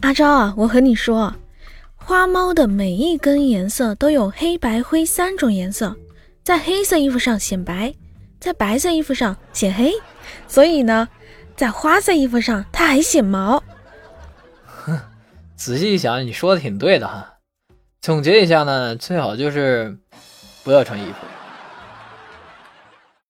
阿昭啊我和你说花猫的每一根颜色都有黑白灰三种颜色在黑色衣服上显白在白色衣服上显黑所以呢在花色衣服上它还显毛。哼仔细一想你说的挺对的哈。总结一下呢最好就是不要穿衣服。